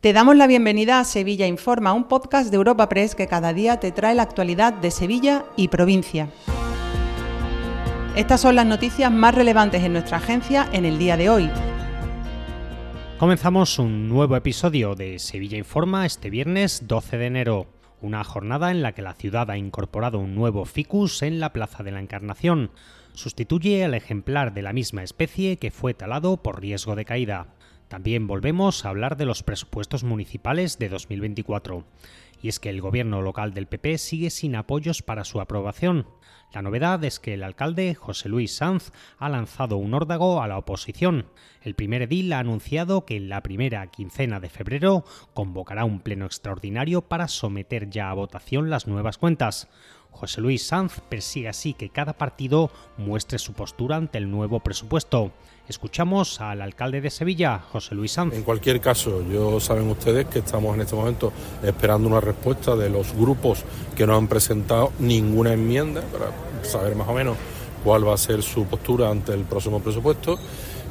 Te damos la bienvenida a Sevilla Informa, un podcast de Europa Press que cada día te trae la actualidad de Sevilla y provincia. Estas son las noticias más relevantes en nuestra agencia en el día de hoy. Comenzamos un nuevo episodio de Sevilla Informa este viernes 12 de enero, una jornada en la que la ciudad ha incorporado un nuevo ficus en la Plaza de la Encarnación. Sustituye al ejemplar de la misma especie que fue talado por riesgo de caída. También volvemos a hablar de los presupuestos municipales de 2024. Y es que el gobierno local del PP sigue sin apoyos para su aprobación. La novedad es que el alcalde José Luis Sanz ha lanzado un órdago a la oposición. El primer edil ha anunciado que en la primera quincena de febrero convocará un pleno extraordinario para someter ya a votación las nuevas cuentas. José Luis Sanz persigue así que cada partido muestre su postura ante el nuevo presupuesto. Escuchamos al alcalde de Sevilla, José Luis Sanz. En cualquier caso, yo saben ustedes que estamos en este momento esperando una respuesta de los grupos que no han presentado ninguna enmienda para saber más o menos cuál va a ser su postura ante el próximo presupuesto.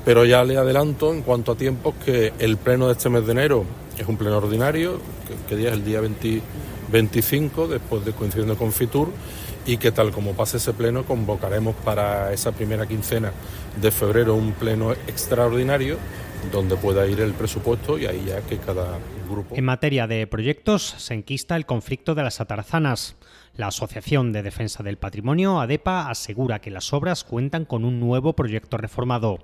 Pero ya le adelanto en cuanto a tiempos que el pleno de este mes de enero es un pleno ordinario, que, día es el día 25, después de coincidiendo con Fitur, y que tal como pase ese pleno convocaremos para esa primera quincena de febrero un pleno extraordinario donde pueda ir el presupuesto y ahí ya que cada grupo. En materia de proyectos se enquista el conflicto de las atarazanas. La Asociación de Defensa del Patrimonio, ADEPA, asegura que las obras cuentan con un nuevo proyecto reformado.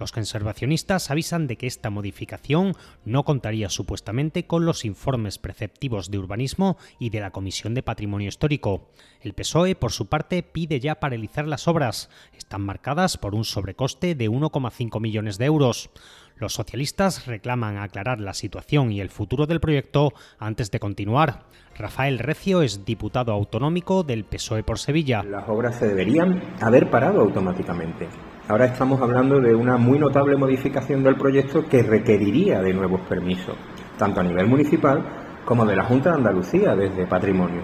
Los conservacionistas avisan de que esta modificación no contaría supuestamente con los informes preceptivos de urbanismo y de la Comisión de Patrimonio Histórico. El PSOE, por su parte, pide ya paralizar las obras. Están marcadas por un sobrecoste de 1,5 millones de euros. Los socialistas reclaman aclarar la situación y el futuro del proyecto antes de continuar. Rafael Recio es diputado autonómico del PSOE por Sevilla. Las obras se deberían haber parado automáticamente. Ahora estamos hablando de una muy notable modificación del proyecto que requeriría de nuevos permisos, tanto a nivel municipal como de la Junta de Andalucía desde Patrimonio.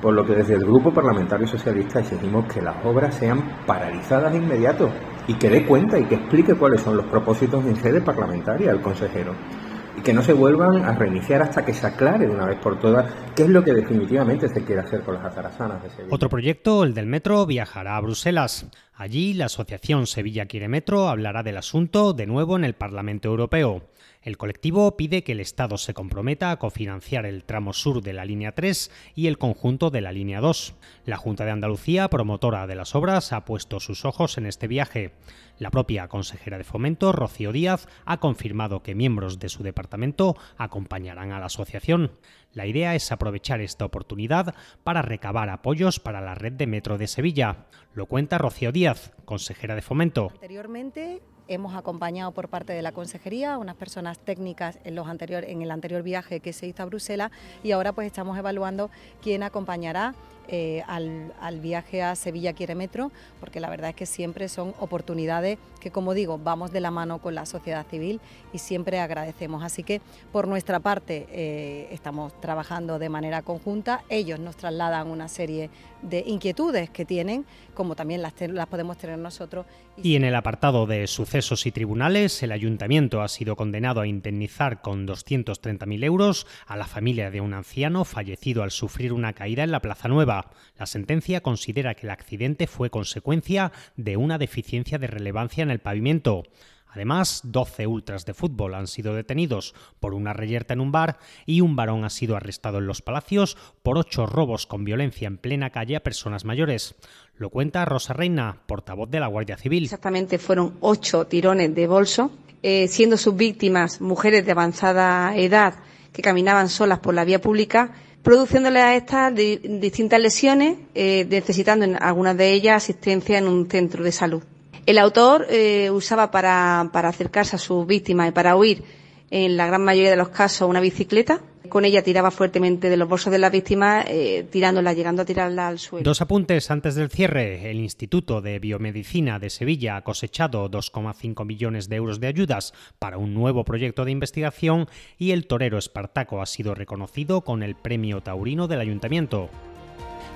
Por lo que desde el Grupo Parlamentario Socialista exigimos que las obras sean paralizadas de inmediato y que dé cuenta y que explique cuáles son los propósitos en sede parlamentaria el consejero y que no se vuelvan a reiniciar hasta que se aclare de una vez por todas qué es lo que definitivamente se quiere hacer con las atarazanas de Sevilla. Otro proyecto, el del metro, viajará a Bruselas. Allí, la Asociación Sevilla Quiere Metro hablará del asunto de nuevo en el Parlamento Europeo. El colectivo pide que el Estado se comprometa a cofinanciar el tramo sur de la línea 3 y el conjunto de la línea 2. La Junta de Andalucía, promotora de las obras, ha puesto sus ojos en este viaje. La propia consejera de Fomento, Rocío Díaz, ha confirmado que miembros de su departamento acompañarán a la asociación. La idea es aprovechar esta oportunidad para recabar apoyos para la red de metro de Sevilla. Lo cuenta Rocío Díaz, consejera de Fomento. Hemos acompañado por parte de la consejería a unas personas técnicas en, los anterior, en el anterior viaje que se hizo a Bruselas y ahora pues estamos evaluando quién acompañará eh, al, viaje a Sevilla Quiere Metro, porque la verdad es que siempre son oportunidades que, como digo, vamos de la mano con la sociedad civil y siempre agradecemos. Así que, por nuestra parte, eh, estamos trabajando de manera conjunta. Ellos nos trasladan una serie de inquietudes que tienen, como también las, las podemos tener nosotros. Y en el apartado de sucesos y tribunales, el ayuntamiento ha sido condenado a indemnizar con 230.000 euros a la familia de un anciano fallecido al sufrir una caída en la Plaza Nueva. La sentencia considera que el accidente fue consecuencia de una deficiencia de relevancia en el pavimento. Además, 12 ultras de fútbol han sido detenidos por una reyerta en un bar y un varón ha sido arrestado en los palacios por ocho robos con violencia en plena calle a personas mayores. Lo cuenta Rosa Reina, portavoz de la Guardia Civil. Exactamente, fueron ocho tirones de bolso, eh, siendo sus víctimas mujeres de avanzada edad que caminaban solas por la vía pública produciéndole a estas distintas lesiones, eh, necesitando en algunas de ellas asistencia en un centro de salud. El autor eh, usaba para, para acercarse a sus víctimas y para huir, en la gran mayoría de los casos, una bicicleta con ella tiraba fuertemente de los bolsos de la víctima, eh, tirándola, llegando a tirarla al suelo. Dos apuntes antes del cierre. El Instituto de Biomedicina de Sevilla ha cosechado 2,5 millones de euros de ayudas para un nuevo proyecto de investigación y el torero Espartaco ha sido reconocido con el Premio Taurino del Ayuntamiento.